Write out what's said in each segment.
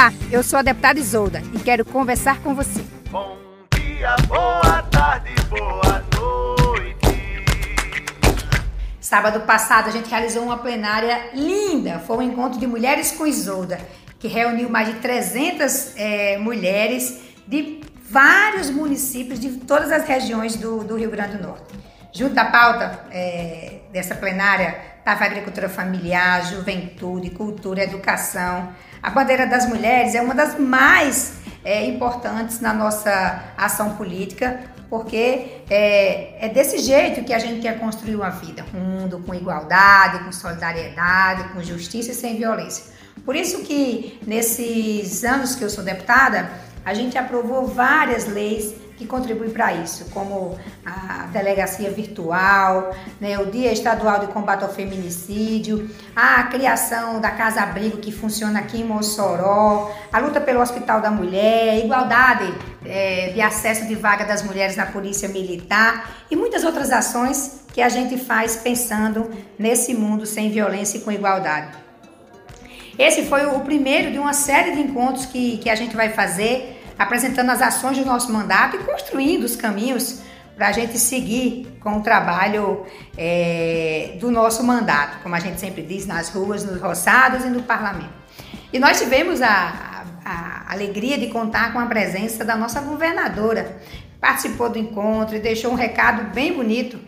Olá, eu sou a deputada Isolda e quero conversar com você. Bom dia, boa tarde, boa noite. Sábado passado a gente realizou uma plenária linda, foi um encontro de mulheres com Isolda, que reuniu mais de 300 eh, mulheres de vários municípios de todas as regiões do, do Rio Grande do Norte. Junto à pauta eh, dessa plenária agricultura familiar, juventude, cultura, educação. A bandeira das mulheres é uma das mais é, importantes na nossa ação política, porque é, é, desse jeito que a gente quer construir uma vida, um mundo com igualdade, com solidariedade, com justiça e sem violência. Por isso que nesses anos que eu sou deputada, a gente aprovou várias leis que contribuem para isso, como a delegacia virtual, né, o Dia Estadual de Combate ao Feminicídio, a criação da Casa Abrigo que funciona aqui em Mossoró, a luta pelo Hospital da Mulher, igualdade é, de acesso de vaga das mulheres na Polícia Militar e muitas outras ações que a gente faz pensando nesse mundo sem violência e com igualdade. Esse foi o primeiro de uma série de encontros que, que a gente vai fazer apresentando as ações do nosso mandato e construindo os caminhos para a gente seguir com o trabalho é, do nosso mandato, como a gente sempre diz, nas ruas, nos roçados e no parlamento. E nós tivemos a, a, a alegria de contar com a presença da nossa governadora, participou do encontro e deixou um recado bem bonito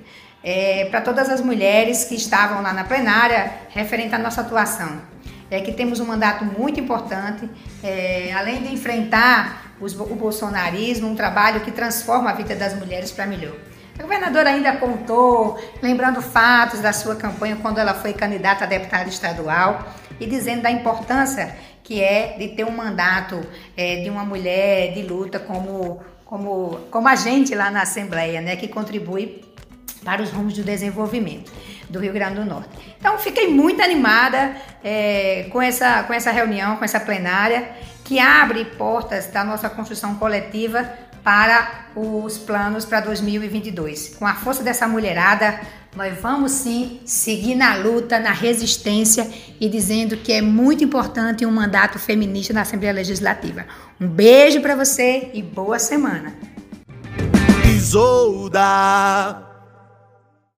é, para todas as mulheres que estavam lá na plenária referente à nossa atuação. É que temos um mandato muito importante, é, além de enfrentar o bolsonarismo, um trabalho que transforma a vida das mulheres para melhor. A governadora ainda contou, lembrando fatos da sua campanha quando ela foi candidata a deputada estadual e dizendo da importância que é de ter um mandato é, de uma mulher de luta como, como, como a gente lá na Assembleia, né, que contribui para os rumos do desenvolvimento do Rio Grande do Norte. Então, fiquei muito animada é, com, essa, com essa reunião, com essa plenária, que abre portas da nossa construção coletiva para os planos para 2022. Com a força dessa mulherada, nós vamos sim seguir na luta, na resistência e dizendo que é muito importante um mandato feminista na Assembleia Legislativa. Um beijo para você e boa semana. Isolda.